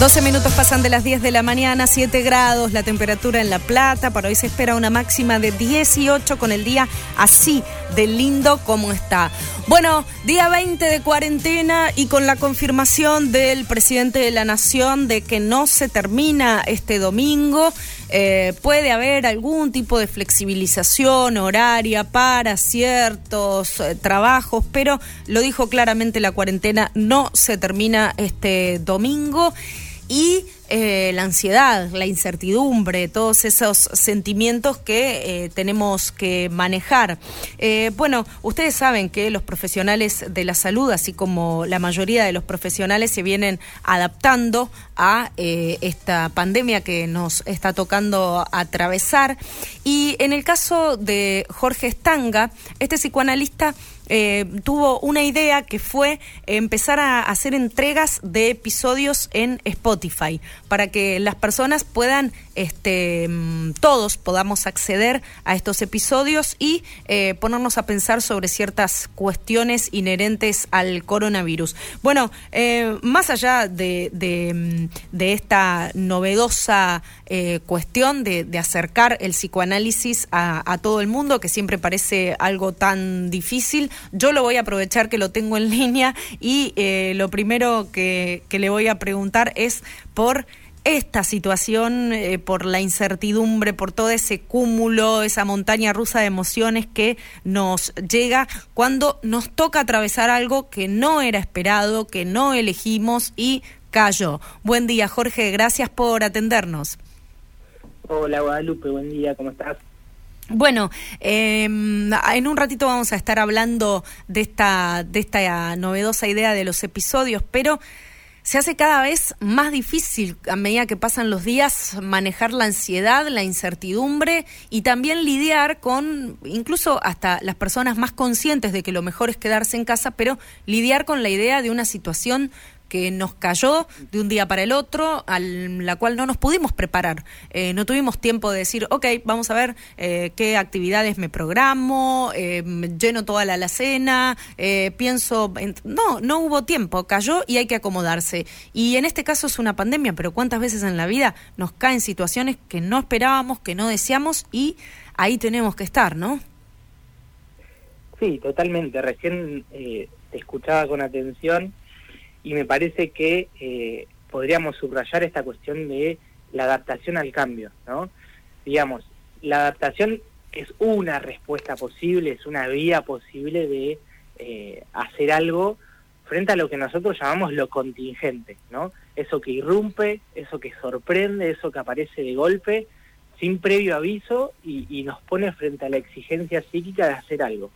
12 minutos pasan de las 10 de la mañana, 7 grados la temperatura en La Plata. Para hoy se espera una máxima de 18 con el día así de lindo como está. Bueno, día 20 de cuarentena y con la confirmación del presidente de la Nación de que no se termina este domingo. Eh, puede haber algún tipo de flexibilización horaria para ciertos eh, trabajos, pero lo dijo claramente la cuarentena, no se termina este domingo. Y eh, la ansiedad, la incertidumbre, todos esos sentimientos que eh, tenemos que manejar. Eh, bueno, ustedes saben que los profesionales de la salud, así como la mayoría de los profesionales, se vienen adaptando a esta pandemia que nos está tocando atravesar. Y en el caso de Jorge Stanga, este psicoanalista eh, tuvo una idea que fue empezar a hacer entregas de episodios en Spotify para que las personas puedan, este, mm, todos podamos acceder a estos episodios y eh, ponernos a pensar sobre ciertas cuestiones inherentes al coronavirus. Bueno, eh, más allá de, de, mm, esta novedosa cuestión de, acercar el psicoanálisis a todo el mundo, que siempre parece algo tan difícil, yo lo voy a aprovechar que lo tengo en línea y eh, lo primero que, le voy a preguntar es por esta situación, eh, por la incertidumbre, por todo ese cúmulo, esa montaña rusa de emociones que nos llega cuando nos toca atravesar algo que no era esperado, que no elegimos y cayó. Buen día, Jorge, gracias por atendernos. Hola, Guadalupe, buen día, ¿cómo estás? Bueno, em, en un ratito vamos a estar hablando de esta, de esta novedosa idea de los episodios, pero se hace cada vez más difícil a medida que pasan los días manejar la ansiedad, la incertidumbre y también lidiar con incluso hasta las personas más conscientes de que lo mejor es quedarse en casa, pero lidiar con la idea de una situación que nos cayó de un día para el otro, a la cual no nos pudimos preparar. Eh, no tuvimos tiempo de decir, ok, vamos a ver eh, qué actividades me programo, eh, lleno toda la alacena, pienso... No, no hubo tiempo, cayó y hay que acomodarse. Y en este caso es una pandemia, pero ¿cuántas veces en la vida nos caen situaciones que no esperábamos, que no deseamos y ahí tenemos que estar, ¿no? Sí, totalmente. Recién te escuchaba con atención y me parece que eh, podríamos subrayar esta cuestión de la adaptación al cambio, ¿no? Digamos, la adaptación es una respuesta posible, es una vía posible de eh, hacer algo frente a lo que nosotros llamamos lo contingente, ¿no? Eso que irrumpe, eso que sorprende, eso que aparece de golpe, sin previo aviso y, nos pone frente a la exigencia psíquica de hacer algo.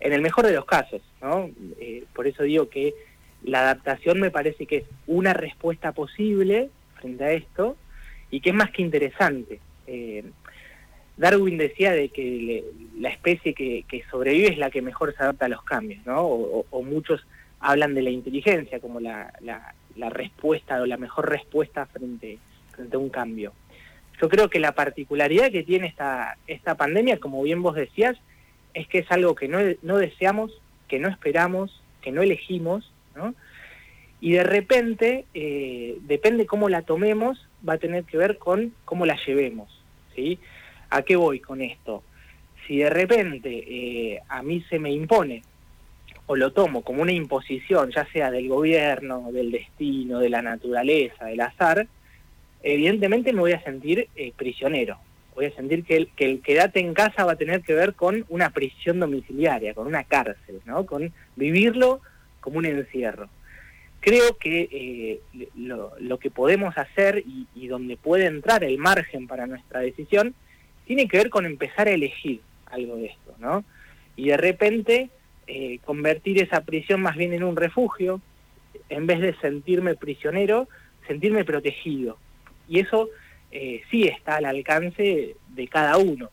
En el mejor de los casos, ¿no? Eh, por eso digo que la adaptación me parece que es una respuesta posible frente a esto y que es más que interesante. Eh, Darwin decía de que la especie que, sobrevive es la que mejor se adapta a los cambios, ¿no? O, muchos hablan de la inteligencia como la, respuesta o la mejor respuesta frente, frente a un cambio. Yo creo que la particularidad que tiene esta, esta pandemia, como bien vos decías, es que es algo que no deseamos, que no esperamos, que no elegimos y de repente, eh, depende cómo la tomemos, va a tener que ver con cómo la llevemos, ¿sí? ¿A qué voy con esto? Si de repente eh, a mí se me impone o lo tomo como una imposición, ya sea del gobierno, del destino, de la naturaleza, del azar, evidentemente me voy a sentir eh, prisionero. Voy a sentir que el, que el quedate en casa va a tener que ver con una prisión domiciliaria, con una cárcel, ¿no? Con vivirlo como un encierro. Creo que eh, lo, que podemos hacer y, donde puede entrar el margen para nuestra decisión tiene que ver con empezar a elegir algo de esto, ¿no? Y de repente eh, convertir esa prisión más bien en un refugio, en vez de sentirme prisionero, sentirme protegido. Y eso eh, sí está al alcance de cada uno,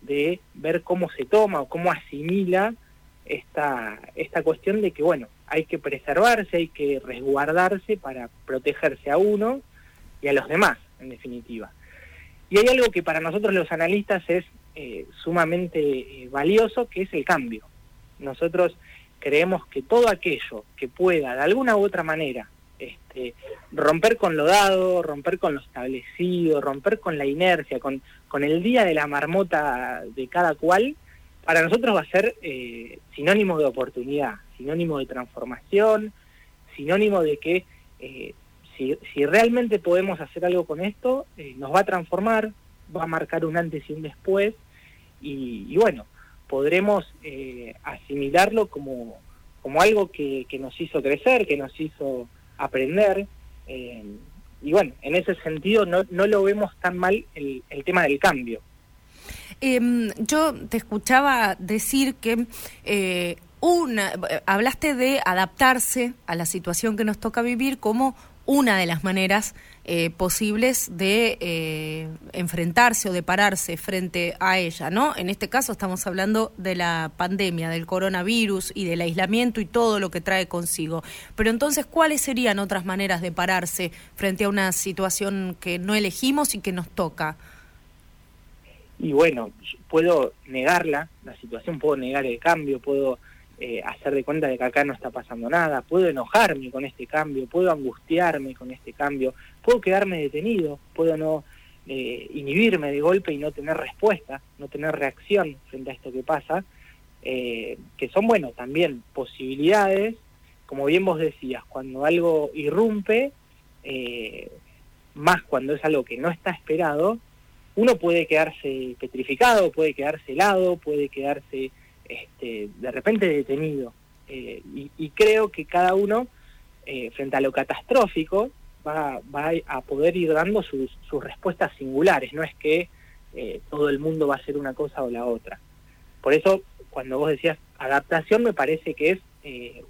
de ver cómo se toma o cómo asimila esta, esta cuestión de que, bueno, hay que preservarse, hay que resguardarse para protegerse a uno y a los demás, en definitiva. Y hay algo que para nosotros los analistas es eh, sumamente eh, valioso, que es el cambio. Nosotros creemos que todo aquello que pueda, de alguna u otra manera, este, romper con lo dado, romper con lo establecido, romper con la inercia, con, con el día de la marmota de cada cual, para nosotros va a ser eh, sinónimo de oportunidad, sinónimo de transformación, sinónimo de que eh, si, realmente podemos hacer algo con esto, eh, nos va a transformar, va a marcar un antes y un después, y, bueno, podremos asimilarlo como, como algo que, que nos hizo crecer, que nos hizo aprender. Eh, y bueno, en ese sentido no, no lo vemos tan mal el, el tema del cambio. Eh, yo te escuchaba decir que eh, una, hablaste de adaptarse a la situación que nos toca vivir como una de las maneras eh, posibles de eh, enfrentarse o de pararse frente a ella, ¿no? En este caso estamos hablando de la pandemia, del coronavirus y del aislamiento y todo lo que trae consigo. Pero entonces, ¿cuáles serían otras maneras de pararse frente a una situación que no elegimos y que nos toca? Y bueno, puedo negarla, la situación, puedo negar el cambio, puedo eh, hacer de cuenta de que acá no está pasando nada, puedo enojarme con este cambio, puedo angustiarme con este cambio, puedo quedarme detenido, puedo no eh, inhibirme de golpe y no tener respuesta, no tener reacción frente a esto que pasa, eh, que son, bueno, también posibilidades, como bien vos decías, cuando algo irrumpe, eh, más cuando es algo que no está esperado, uno puede quedarse petrificado, puede quedarse helado, puede quedarse este, de repente detenido. Eh, y, y, creo que cada uno, eh, frente a lo catastrófico, va, va, a poder ir dando sus, respuestas singulares, no es que eh, todo el mundo va a hacer una cosa o la otra. Por eso, cuando vos decías adaptación, me parece que es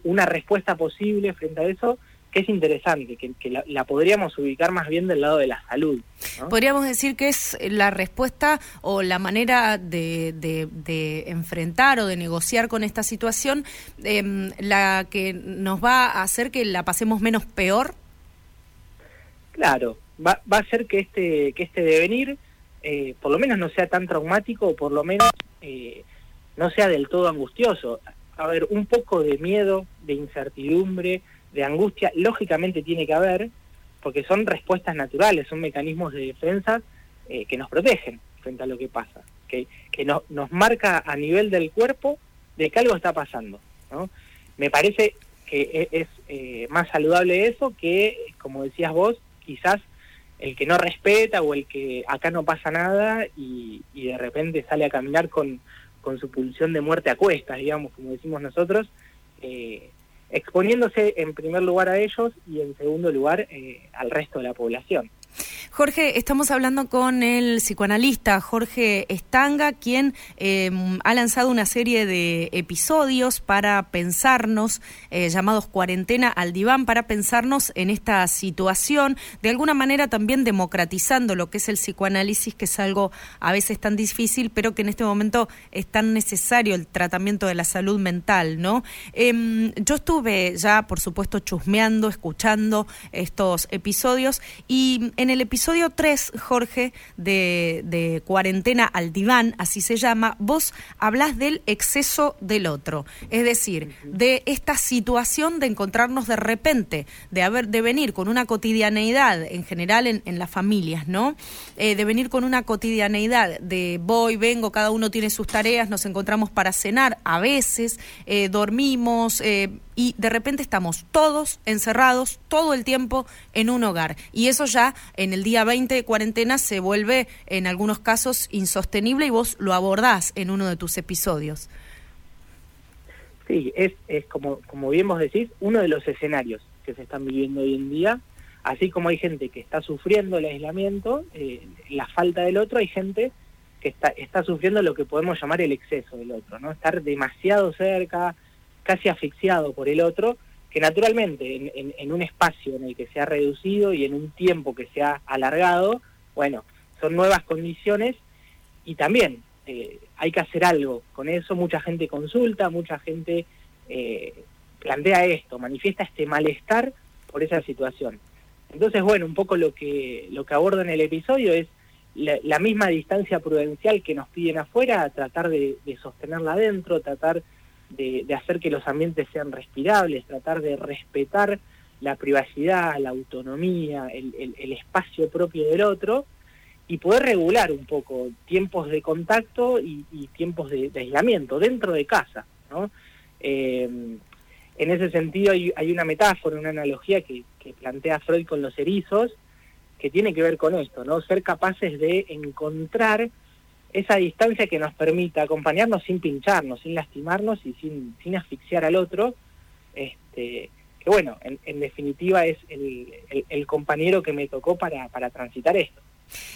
una respuesta posible frente a eso, que es interesante, que, que la, la, podríamos ubicar más bien del lado de la salud. ¿no? Podríamos decir que es la respuesta o la manera de, de, de enfrentar o de negociar con esta situación eh, la que nos va a hacer que la pasemos menos peor. Claro, va, va a hacer que este, que este devenir eh, por lo menos no sea tan traumático o por lo menos eh, no sea del todo angustioso. A ver, un poco de miedo, de incertidumbre, de angustia, lógicamente tiene que haber, porque son respuestas naturales, son mecanismos de defensa eh, que nos protegen frente a lo que pasa, que, que no, nos marca a nivel del cuerpo de que algo está pasando. ¿no? Me parece que es, es eh, más saludable eso que, como decías vos, quizás el que no respeta o el que acá no pasa nada y, y de repente sale a caminar con, con su pulsión de muerte a cuestas, digamos, como decimos nosotros, eh, exponiéndose en primer lugar a ellos y en segundo lugar eh, al resto de la población. Jorge, estamos hablando con el psicoanalista Jorge Estanga, quien eh, ha lanzado una serie de episodios para pensarnos, eh, llamados Cuarentena al Diván, para pensarnos en esta situación, de alguna manera también democratizando lo que es el psicoanálisis, que es algo a veces tan difícil, pero que en este momento es tan necesario el tratamiento de la salud mental, ¿no? Eh, yo estuve ya, por supuesto, chusmeando, escuchando estos episodios y en el episodio 3, Jorge, de, de, Cuarentena al Diván, así se llama, vos hablas del exceso del otro. Es decir, de esta situación de encontrarnos de repente, de haber, de venir con una cotidianeidad, en general en, en las familias, ¿no? Eh, de venir con una cotidianeidad de voy, vengo, cada uno tiene sus tareas, nos encontramos para cenar, a veces, eh, dormimos, eh, y de repente estamos todos encerrados todo el tiempo en un hogar. Y eso ya en el día 20 de cuarentena se vuelve en algunos casos insostenible y vos lo abordás en uno de tus episodios. Sí, es, es como, como bien vos decís, uno de los escenarios que se están viviendo hoy en día. Así como hay gente que está sufriendo el aislamiento, eh, la falta del otro, hay gente que está, está sufriendo lo que podemos llamar el exceso del otro, ¿no? Estar demasiado cerca, casi asfixiado por el otro, que naturalmente en, en, un espacio en el que se ha reducido y en un tiempo que se ha alargado, bueno, son nuevas condiciones y también eh, hay que hacer algo con eso, mucha gente consulta, mucha gente eh, plantea esto, manifiesta este malestar por esa situación. Entonces, bueno, un poco lo que, lo que aborda en el episodio es la, la misma distancia prudencial que nos piden afuera, tratar de, de sostenerla adentro, tratar de, hacer que los ambientes sean respirables, tratar de respetar la privacidad, la autonomía, el, espacio propio del otro y poder regular un poco tiempos de contacto y, tiempos de, aislamiento dentro de casa. ¿no? Eh, en ese sentido hay, una metáfora, una analogía que, plantea Freud con los erizos, que tiene que ver con esto, ¿no? Ser capaces de encontrar esa distancia que nos permita acompañarnos sin pincharnos, sin lastimarnos y sin, sin asfixiar al otro, este, que bueno, en, definitiva es el, el, compañero que me tocó para, para transitar esto.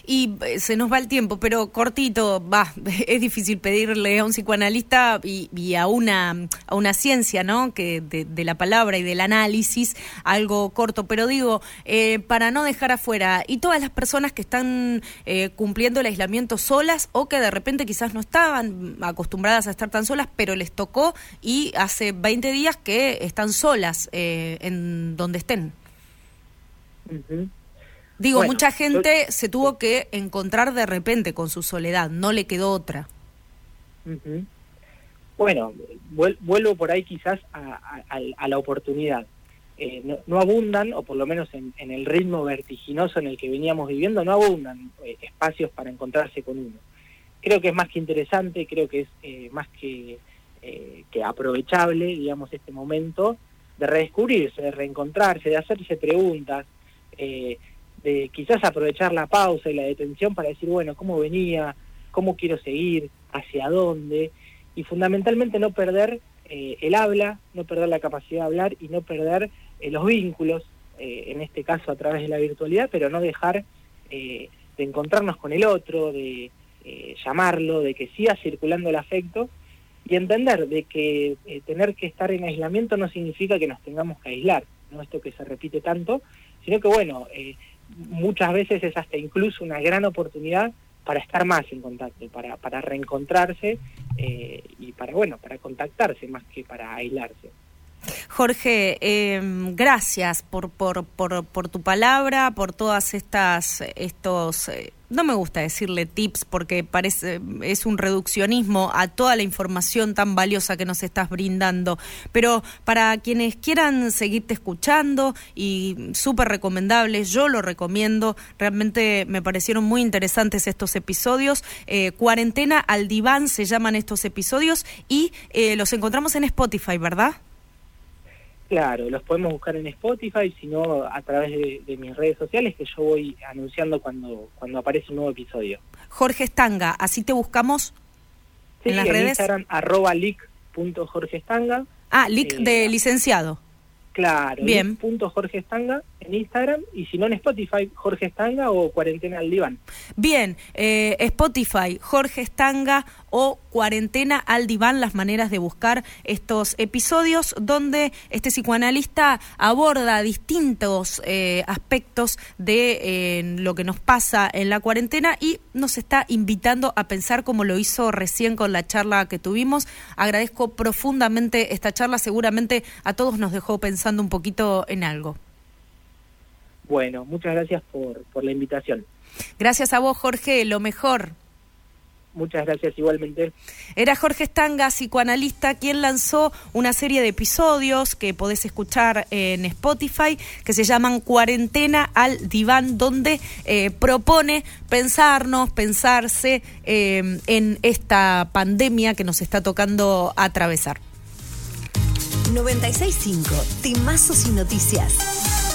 Y eh, se nos va el tiempo, pero cortito, va, es difícil pedirle a un psicoanalista y, a una a una ciencia, ¿no? Que de, la palabra y del análisis, algo corto, pero digo, eh, para no dejar afuera, y todas las personas que están eh, cumpliendo el aislamiento solas o que de repente quizás no estaban acostumbradas a estar tan solas, pero les tocó y hace 20 días que están solas en donde estén. Digo, mucha gente se tuvo que encontrar de repente con su soledad, no le quedó otra. Bueno, vuelvo por ahí quizás a, la oportunidad. Eh, no, abundan, o por lo menos en, el ritmo vertiginoso en el que veníamos viviendo, no abundan eh, espacios para encontrarse con uno. Creo que es más que interesante, creo que es eh, más que, que aprovechable, digamos, este momento de redescubrirse, de reencontrarse, de hacerse preguntas. Eh, de quizás aprovechar la pausa y la detención para decir, bueno, ¿cómo venía? ¿Cómo quiero seguir? ¿Hacia dónde? Y fundamentalmente no perder eh, el habla, no perder la capacidad de hablar y no perder eh, los vínculos, eh, en este caso a través de la virtualidad, pero no dejar de encontrarnos con el otro, de llamarlo, de que siga circulando el afecto y entender de que tener que estar en aislamiento no significa que nos tengamos que aislar, no esto que se repite tanto, sino que bueno, muchas veces es hasta incluso una gran oportunidad para estar más en contacto, para, para reencontrarse eh, y para, bueno, para contactarse más que para aislarse. Jorge, eh, gracias por, por, por, por, tu palabra, por todas estas estos eh, no me gusta decirle tips porque parece es un reduccionismo a toda la información tan valiosa que nos estás brindando, pero para quienes quieran seguirte escuchando y súper recomendables, yo lo recomiendo, realmente me parecieron muy interesantes estos episodios, eh, Cuarentena al diván se llaman estos episodios y los encontramos en Spotify, ¿verdad? Claro, los podemos buscar en Spotify, sino a través de, mis redes sociales que yo voy anunciando cuando, cuando aparece un nuevo episodio. Jorge Estanga, así te buscamos en las redes. Instagram, arroba Ah, lic eh, de licenciado. Claro, Bien. punto Jorge Estanga en Instagram y si no en Spotify, Jorge Estanga o Cuarentena al Diván. Bien, eh, Spotify, Jorge Estanga o Cuarentena al Diván, las maneras de buscar estos episodios donde este psicoanalista aborda distintos eh, aspectos de eh, lo que nos pasa en la cuarentena y nos está invitando a pensar como lo hizo recién con la charla que tuvimos. Agradezco profundamente esta charla, seguramente a todos nos dejó un poquito en algo. Bueno, muchas gracias por, por la invitación. Gracias a vos, Jorge, lo mejor. Muchas gracias igualmente. Era Jorge Estanga, psicoanalista, quien lanzó una serie de episodios que podés escuchar en Spotify que se llaman Cuarentena al Diván, donde eh, propone pensarnos, pensarse eh, en esta pandemia que nos está tocando atravesar. 96.5, Timazos y Noticias.